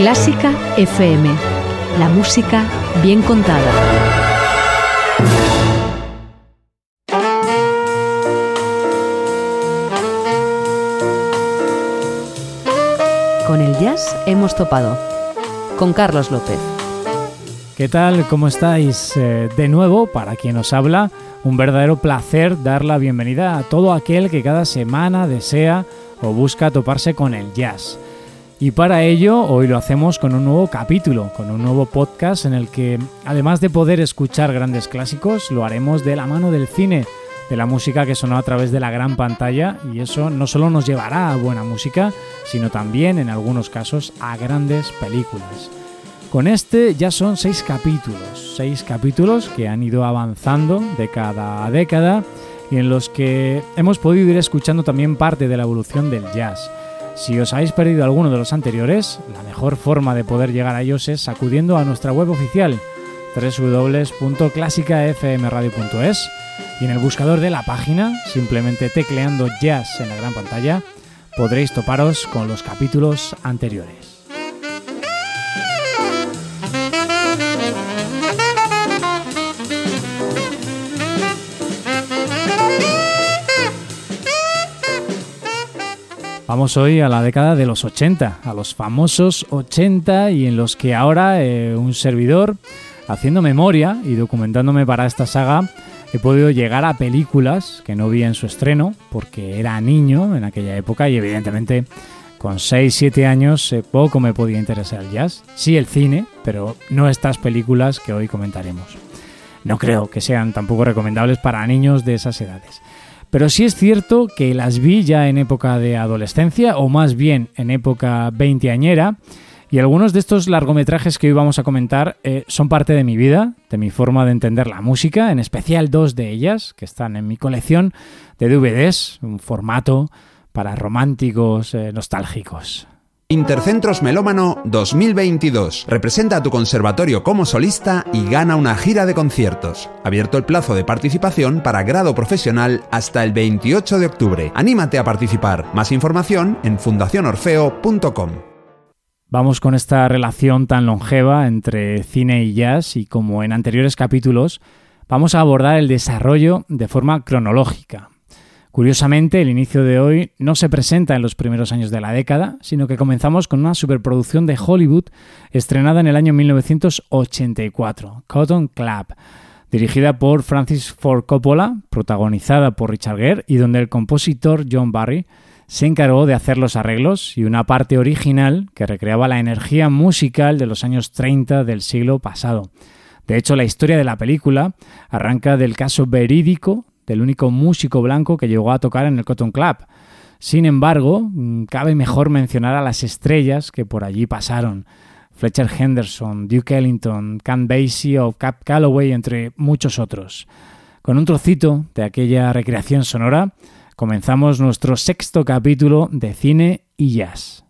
Clásica FM. La música bien contada. Con el jazz hemos topado. Con Carlos López. ¿Qué tal? ¿Cómo estáis? Eh, de nuevo, para quien os habla, un verdadero placer dar la bienvenida a todo aquel que cada semana desea o busca toparse con el jazz. Y para ello hoy lo hacemos con un nuevo capítulo, con un nuevo podcast en el que además de poder escuchar grandes clásicos, lo haremos de la mano del cine, de la música que sonó a través de la gran pantalla y eso no solo nos llevará a buena música, sino también en algunos casos a grandes películas. Con este ya son seis capítulos, seis capítulos que han ido avanzando de cada década y en los que hemos podido ir escuchando también parte de la evolución del jazz. Si os habéis perdido alguno de los anteriores, la mejor forma de poder llegar a ellos es acudiendo a nuestra web oficial www.clásicafmradio.es y en el buscador de la página, simplemente tecleando jazz en la gran pantalla, podréis toparos con los capítulos anteriores. Vamos hoy a la década de los 80, a los famosos 80 y en los que ahora eh, un servidor, haciendo memoria y documentándome para esta saga, he podido llegar a películas que no vi en su estreno porque era niño en aquella época y evidentemente con 6-7 años eh, poco me podía interesar el jazz. Sí el cine, pero no estas películas que hoy comentaremos. No creo que sean tampoco recomendables para niños de esas edades. Pero sí es cierto que las vi ya en época de adolescencia, o más bien en época veinteañera, y algunos de estos largometrajes que hoy vamos a comentar eh, son parte de mi vida, de mi forma de entender la música, en especial dos de ellas, que están en mi colección de DVDs, un formato para románticos eh, nostálgicos. Intercentros Melómano 2022. Representa a tu conservatorio como solista y gana una gira de conciertos. Abierto el plazo de participación para grado profesional hasta el 28 de octubre. Anímate a participar. Más información en fundacionorfeo.com. Vamos con esta relación tan longeva entre cine y jazz y como en anteriores capítulos, vamos a abordar el desarrollo de forma cronológica. Curiosamente, el inicio de hoy no se presenta en los primeros años de la década, sino que comenzamos con una superproducción de Hollywood estrenada en el año 1984, Cotton Club, dirigida por Francis Ford Coppola, protagonizada por Richard Gere y donde el compositor John Barry se encargó de hacer los arreglos y una parte original que recreaba la energía musical de los años 30 del siglo pasado. De hecho, la historia de la película arranca del caso verídico del único músico blanco que llegó a tocar en el Cotton Club. Sin embargo, mm, cabe mejor mencionar a las estrellas que por allí pasaron. Fletcher Henderson, Duke Ellington, Count Basie o Cap Calloway, entre muchos otros. Con un trocito de aquella recreación sonora, comenzamos nuestro sexto capítulo de cine y jazz.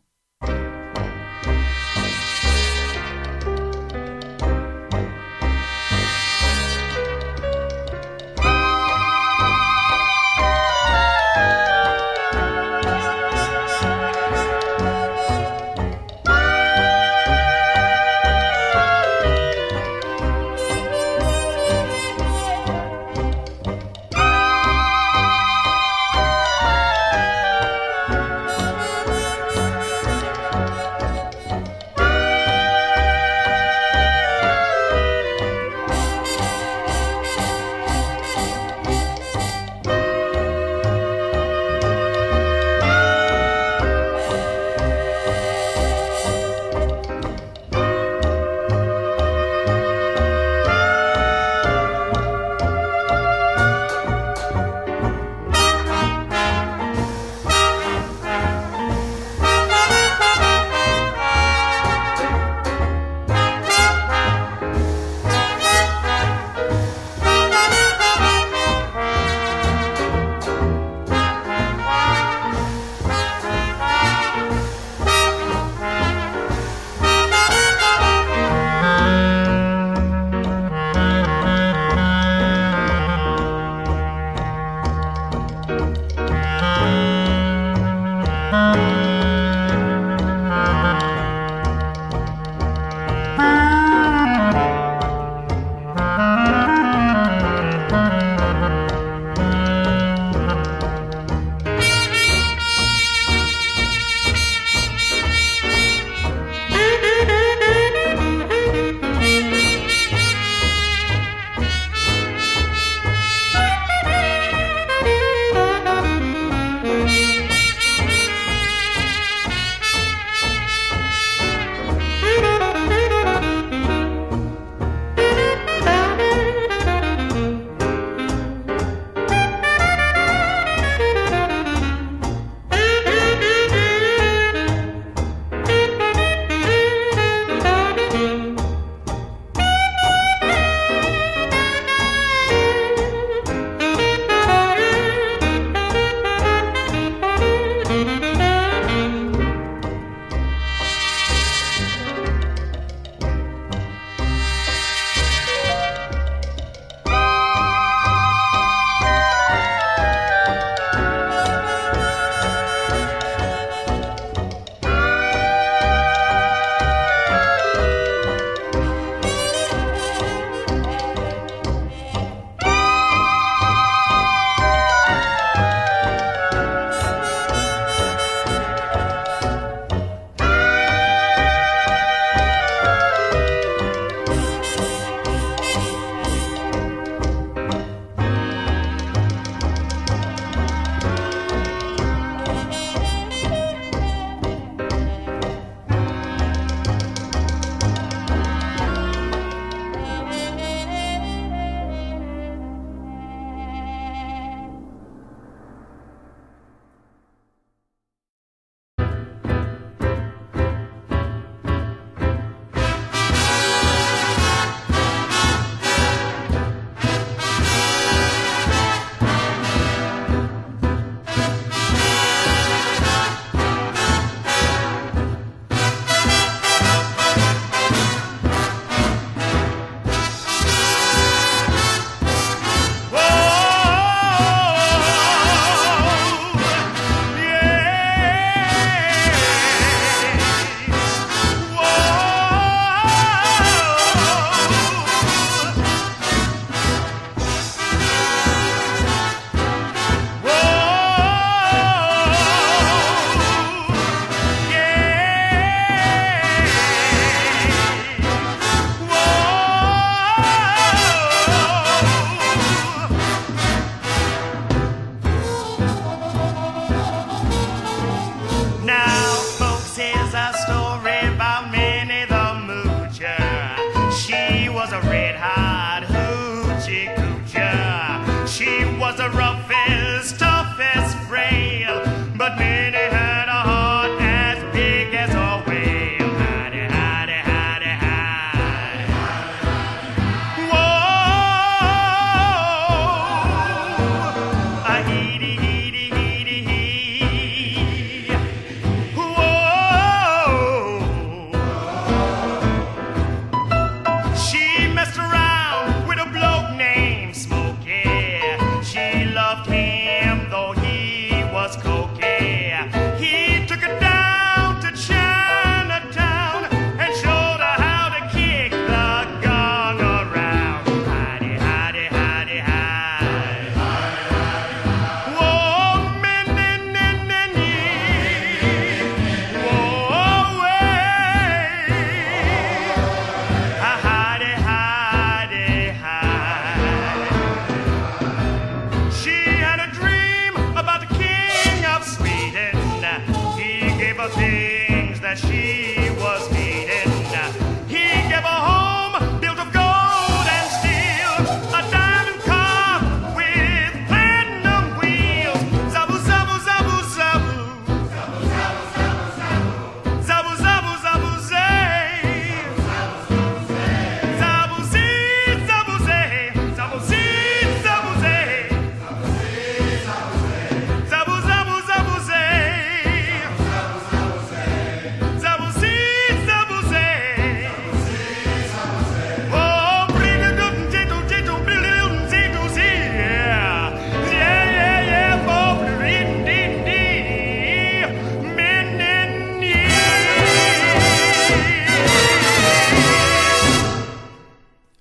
because of rough fist. tough.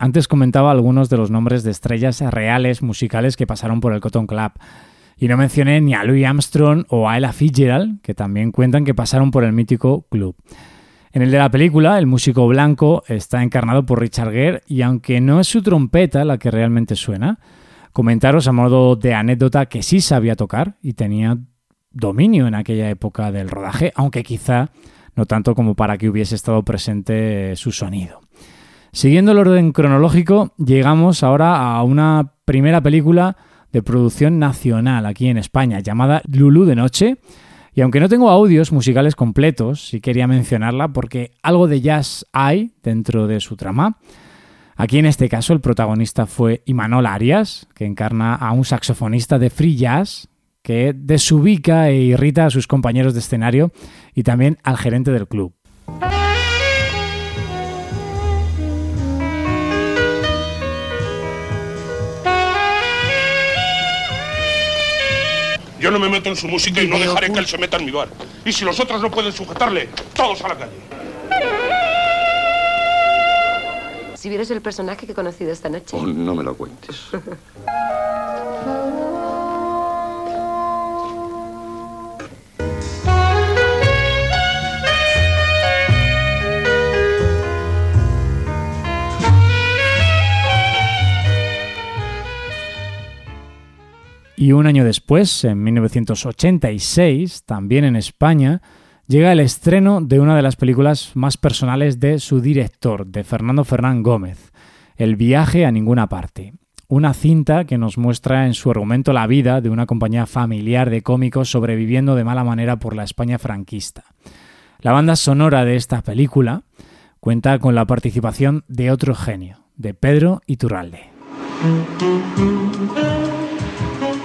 Antes comentaba algunos de los nombres de estrellas reales musicales que pasaron por el Cotton Club. Y no mencioné ni a Louis Armstrong o a Ella Fitzgerald, que también cuentan que pasaron por el mítico club. En el de la película, el músico blanco está encarnado por Richard Gere y aunque no es su trompeta la que realmente suena, comentaros a modo de anécdota que sí sabía tocar y tenía dominio en aquella época del rodaje, aunque quizá no tanto como para que hubiese estado presente su sonido. Siguiendo el orden cronológico, llegamos ahora a una primera película de producción nacional aquí en España llamada Lulú de Noche. Y aunque no tengo audios musicales completos, sí quería mencionarla porque algo de jazz hay dentro de su trama. Aquí en este caso el protagonista fue Imanol Arias, que encarna a un saxofonista de free jazz que desubica e irrita a sus compañeros de escenario y también al gerente del club. Yo no me meto en su música y no dejaré que él se meta en mi bar. Y si los otros no pueden sujetarle, todos a la calle. Si vieres el personaje que he conocido esta noche. Oh, no me lo cuentes. Y un año después, en 1986, también en España, llega el estreno de una de las películas más personales de su director, de Fernando Fernán Gómez, El viaje a ninguna parte. Una cinta que nos muestra en su argumento la vida de una compañía familiar de cómicos sobreviviendo de mala manera por la España franquista. La banda sonora de esta película cuenta con la participación de otro genio, de Pedro Iturralde.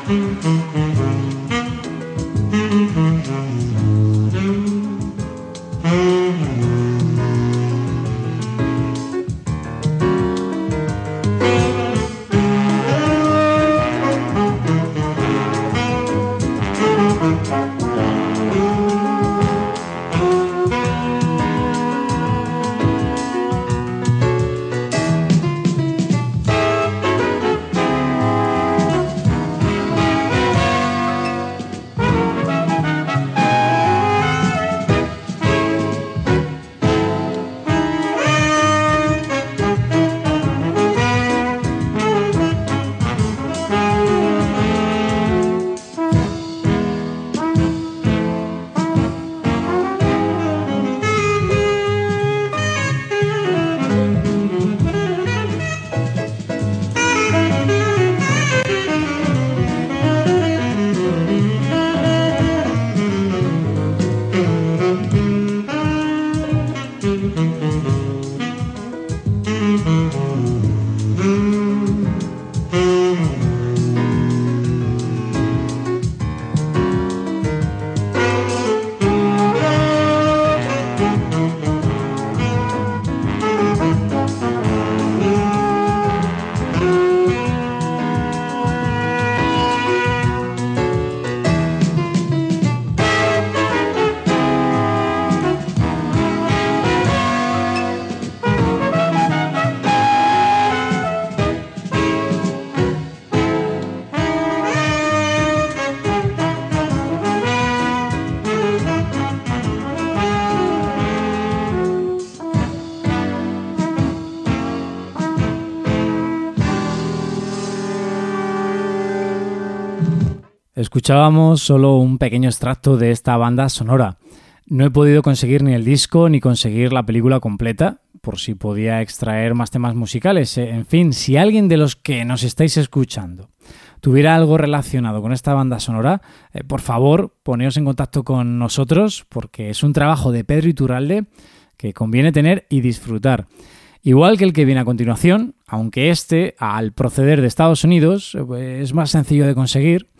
Mm-hmm. Escuchábamos solo un pequeño extracto de esta banda sonora. No he podido conseguir ni el disco ni conseguir la película completa, por si podía extraer más temas musicales. Eh, en fin, si alguien de los que nos estáis escuchando tuviera algo relacionado con esta banda sonora, eh, por favor, poneos en contacto con nosotros porque es un trabajo de Pedro Iturralde que conviene tener y disfrutar. Igual que el que viene a continuación, aunque este, al proceder de Estados Unidos, eh, es más sencillo de conseguir,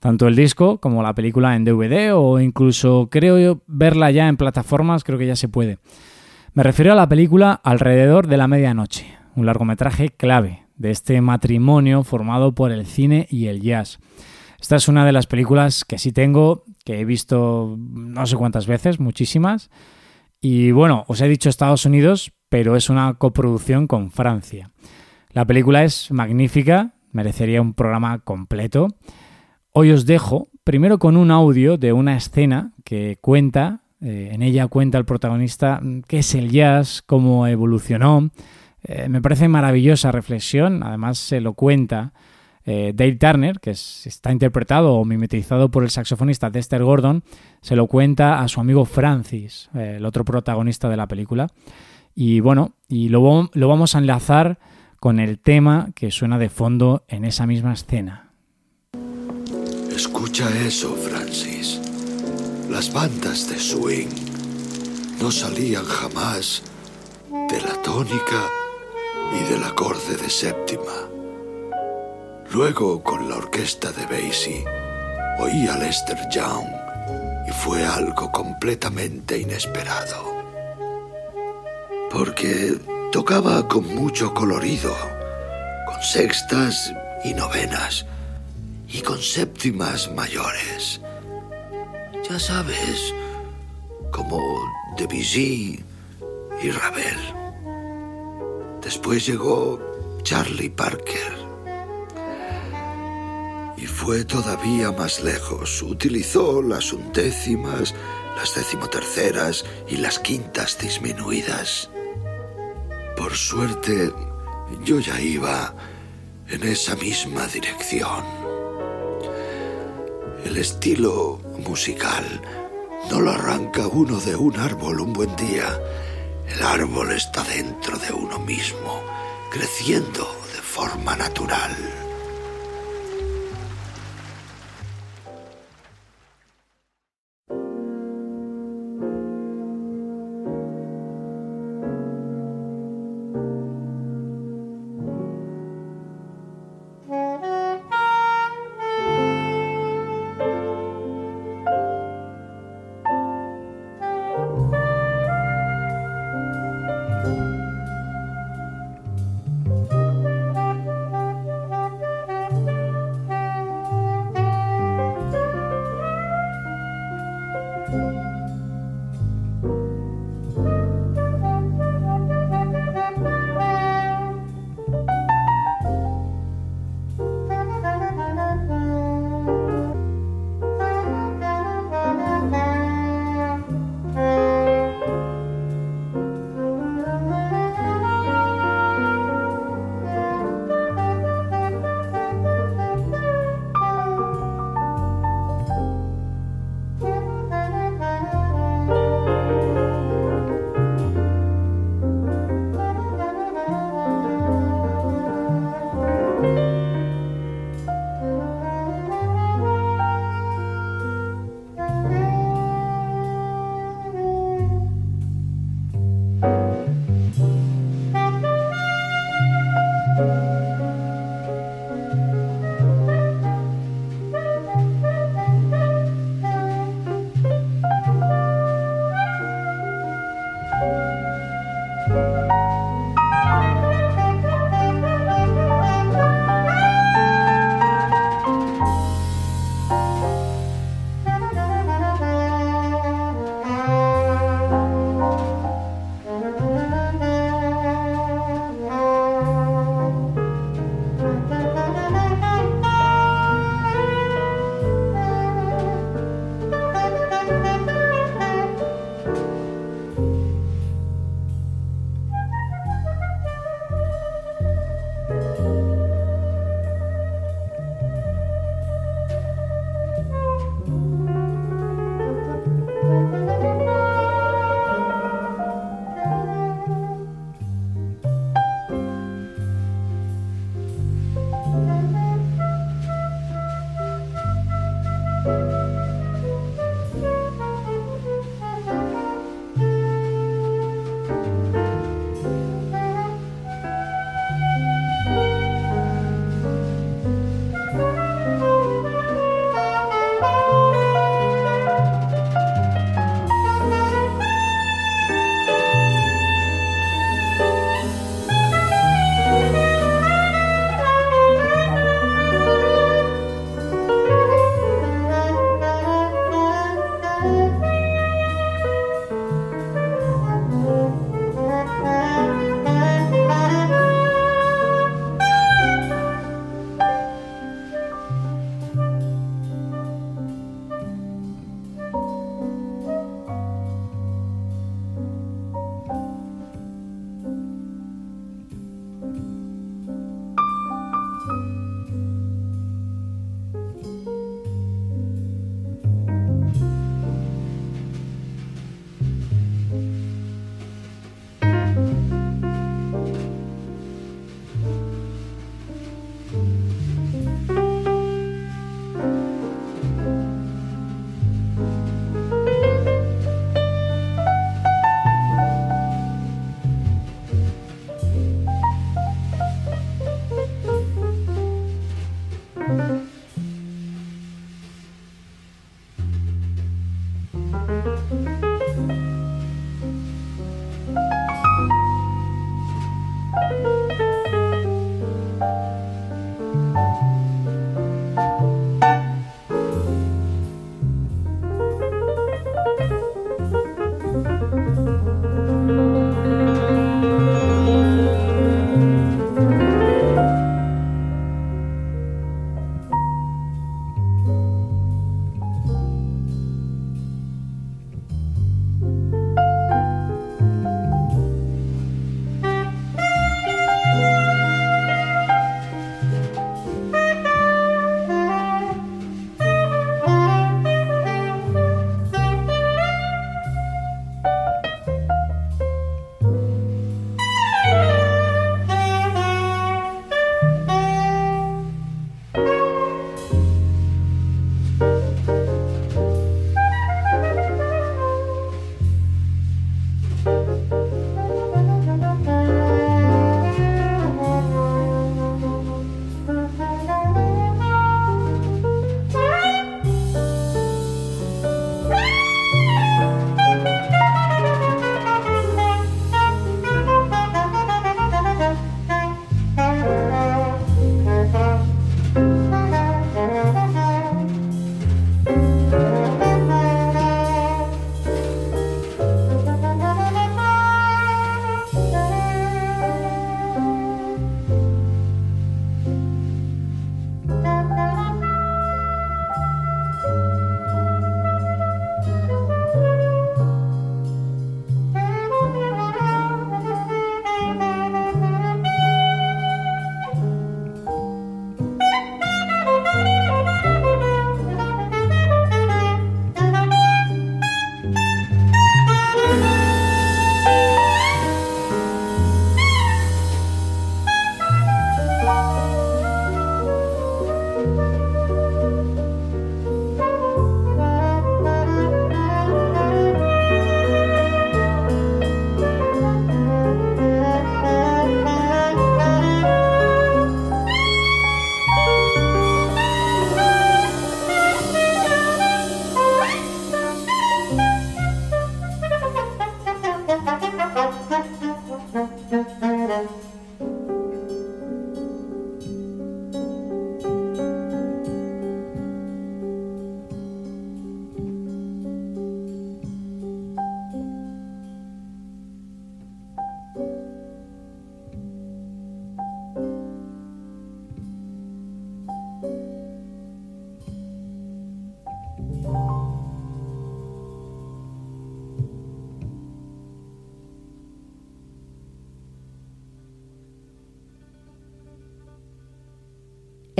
tanto el disco como la película en DVD o incluso creo yo verla ya en plataformas, creo que ya se puede. Me refiero a la película Alrededor de la Medianoche, un largometraje clave de este matrimonio formado por el cine y el jazz. Esta es una de las películas que sí tengo, que he visto no sé cuántas veces, muchísimas. Y bueno, os he dicho Estados Unidos, pero es una coproducción con Francia. La película es magnífica, merecería un programa completo. Hoy os dejo primero con un audio de una escena que cuenta, eh, en ella cuenta el protagonista qué es el jazz, cómo evolucionó, eh, me parece maravillosa reflexión, además se lo cuenta eh, Dave Turner, que está interpretado o mimetizado por el saxofonista Dexter Gordon, se lo cuenta a su amigo Francis, eh, el otro protagonista de la película. Y bueno, y lo vamos a enlazar con el tema que suena de fondo en esa misma escena. Escucha eso, Francis. Las bandas de swing no salían jamás de la tónica y del acorde de séptima. Luego, con la orquesta de Basie, oí a Lester Young y fue algo completamente inesperado. Porque tocaba con mucho colorido, con sextas y novenas y con séptimas mayores. Ya sabes, como Debussy y Ravel. Después llegó Charlie Parker. Y fue todavía más lejos. Utilizó las undécimas, las decimoterceras y las quintas disminuidas. Por suerte, yo ya iba en esa misma dirección. El estilo musical no lo arranca uno de un árbol un buen día el árbol está dentro de uno mismo, creciendo de forma natural.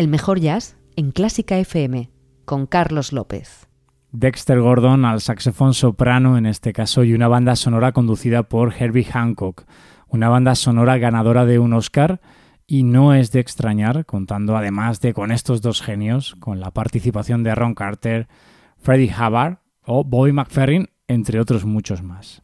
El mejor jazz en Clásica FM con Carlos López. Dexter Gordon al saxofón soprano en este caso y una banda sonora conducida por Herbie Hancock, una banda sonora ganadora de un Oscar y no es de extrañar, contando además de con estos dos genios, con la participación de Ron Carter, Freddie Hubbard o Bobby McFerrin, entre otros muchos más.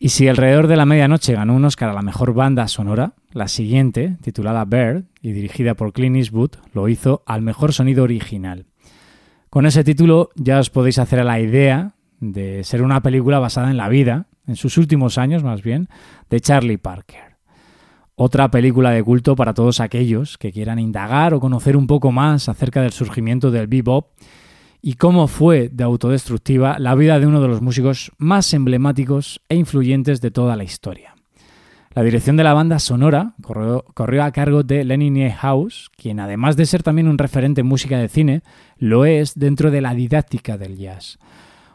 Y si alrededor de la medianoche ganó un Oscar a la mejor banda sonora, la siguiente, titulada Bird y dirigida por Clint Eastwood, lo hizo al mejor sonido original. Con ese título ya os podéis hacer a la idea de ser una película basada en la vida, en sus últimos años más bien, de Charlie Parker. Otra película de culto para todos aquellos que quieran indagar o conocer un poco más acerca del surgimiento del bebop y cómo fue de autodestructiva la vida de uno de los músicos más emblemáticos e influyentes de toda la historia. La dirección de la banda sonora corrió, a cargo de Lenny Niehaus, quien además de ser también un referente en música de cine, lo es dentro de la didáctica del jazz.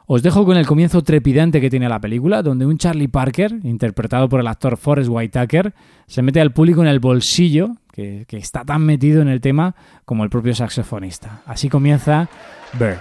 Os dejo con el comienzo trepidante que tiene la película, donde un Charlie Parker, interpretado por el actor Forrest Whitaker, se mete al público en el bolsillo, que, que está tan metido en el tema como el propio saxofonista. Así comienza Bird.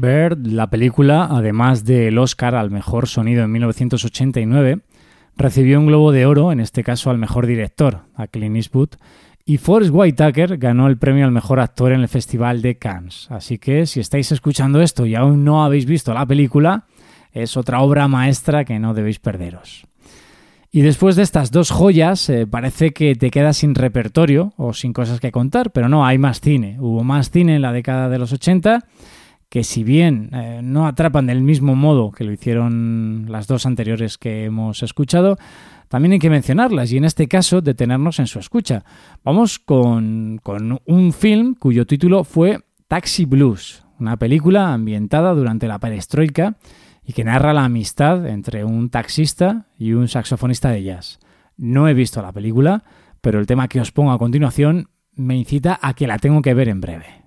Bird, la película, además del Oscar al mejor sonido en 1989, recibió un Globo de Oro, en este caso al mejor director, a Clint Eastwood, y Forrest Whitaker ganó el premio al mejor actor en el Festival de Cannes. Así que si estáis escuchando esto y aún no habéis visto la película, es otra obra maestra que no debéis perderos. Y después de estas dos joyas, eh, parece que te quedas sin repertorio o sin cosas que contar, pero no, hay más cine. Hubo más cine en la década de los 80 que si bien eh, no atrapan del mismo modo que lo hicieron las dos anteriores que hemos escuchado, también hay que mencionarlas y en este caso detenernos en su escucha. Vamos con, con un film cuyo título fue Taxi Blues, una película ambientada durante la perestroika y que narra la amistad entre un taxista y un saxofonista de jazz. No he visto la película, pero el tema que os pongo a continuación me incita a que la tengo que ver en breve.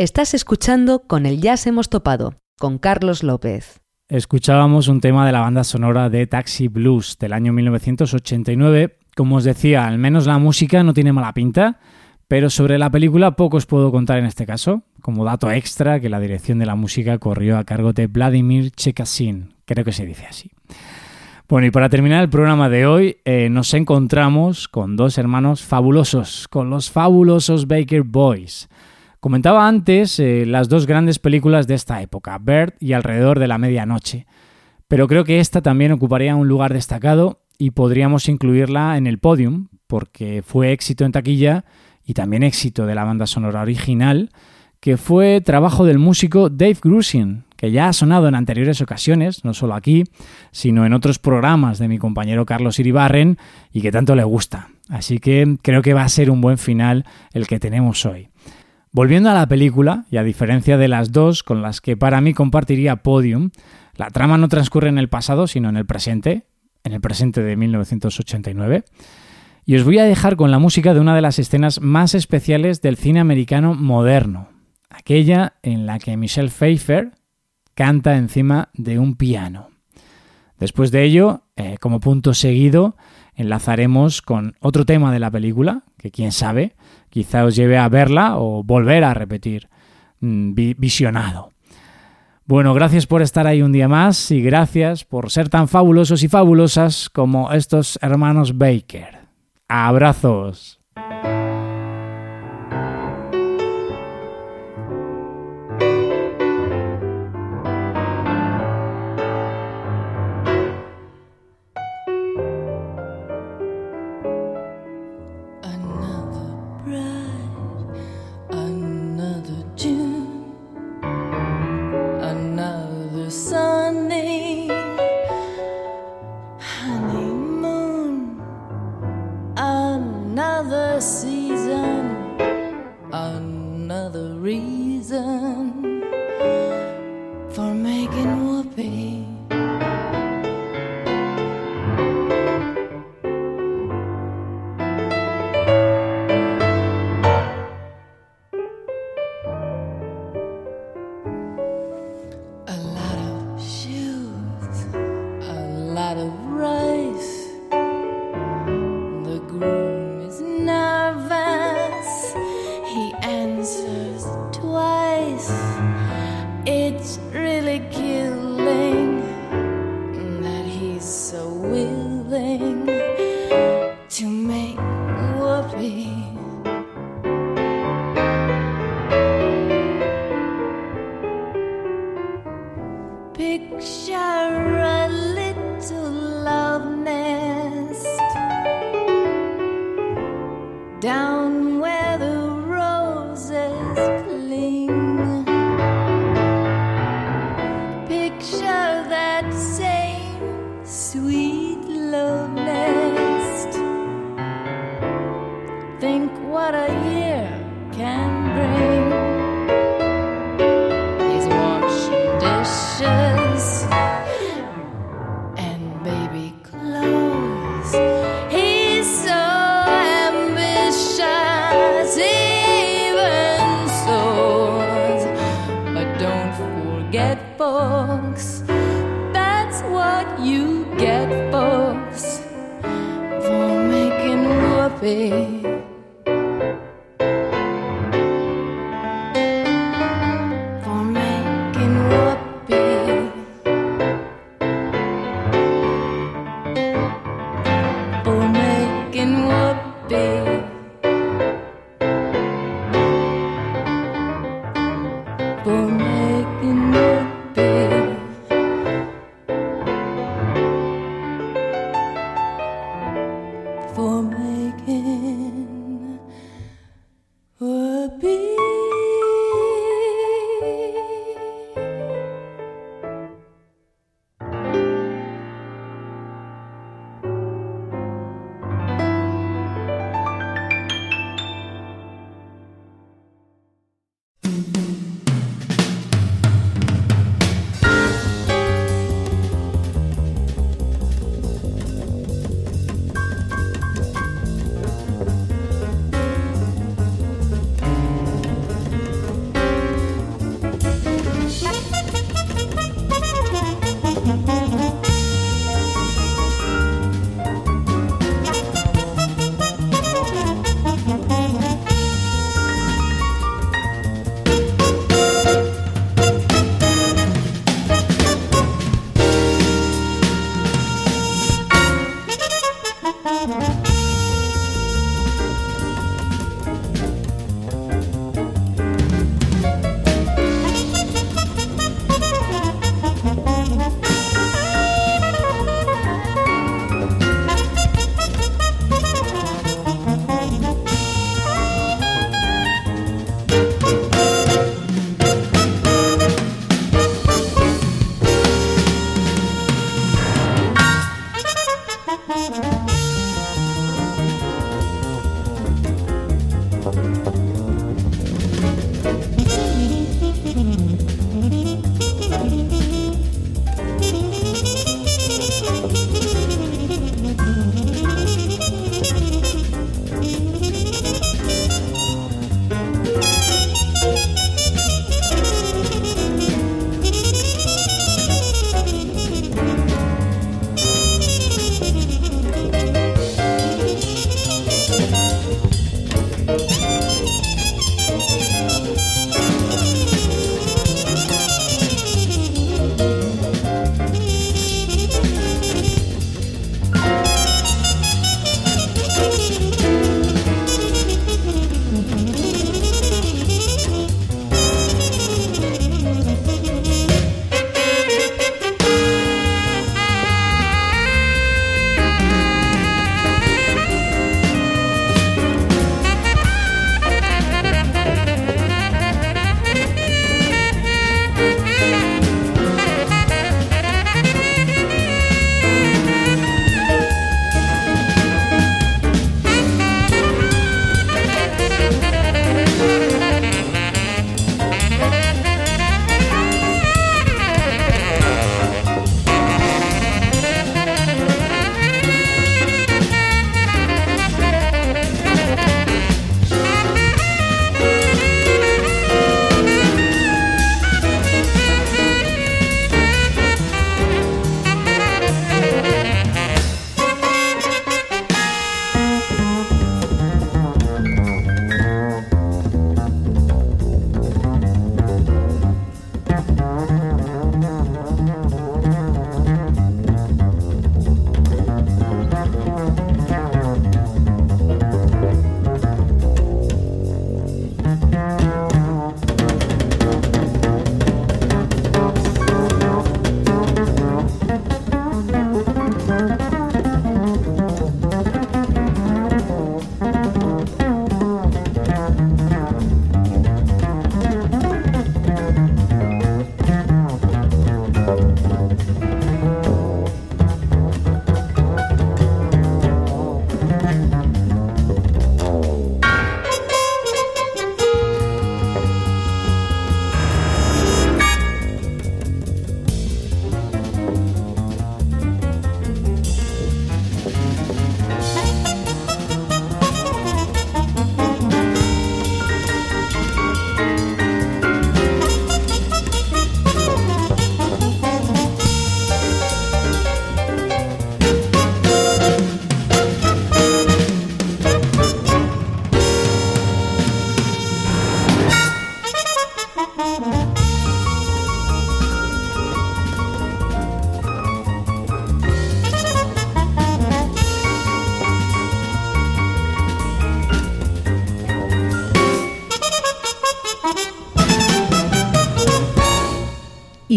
Estás escuchando Con el Jazz hemos topado, con Carlos López. Escuchábamos un tema de la banda sonora de Taxi Blues del año 1989. Como os decía, al menos la música no tiene mala pinta, pero sobre la película poco os puedo contar en este caso. Como dato extra, que la dirección de la música corrió a cargo de Vladimir Chekasin, creo que se dice así. Bueno, y para terminar el programa de hoy, eh, nos encontramos con dos hermanos fabulosos, con los fabulosos Baker Boys. Comentaba antes eh, las dos grandes películas de esta época, Bird y Alrededor de la Medianoche, pero creo que esta también ocuparía un lugar destacado y podríamos incluirla en el podium, porque fue éxito en taquilla y también éxito de la banda sonora original, que fue trabajo del músico Dave Grusin, que ya ha sonado en anteriores ocasiones, no solo aquí, sino en otros programas de mi compañero Carlos Iribarren y que tanto le gusta. Así que creo que va a ser un buen final el que tenemos hoy. Volviendo a la película, y a diferencia de las dos con las que para mí compartiría podium, la trama no transcurre en el pasado, sino en el presente, en el presente de 1989. Y os voy a dejar con la música de una de las escenas más especiales del cine americano moderno, aquella en la que Michelle Pfeiffer canta encima de un piano. Después de ello, eh, como punto seguido, enlazaremos con otro tema de la película, que quién sabe, quizá os lleve a verla o volver a repetir mm, visionado. Bueno, gracias por estar ahí un día más y gracias por ser tan fabulosos y fabulosas como estos hermanos Baker. Abrazos.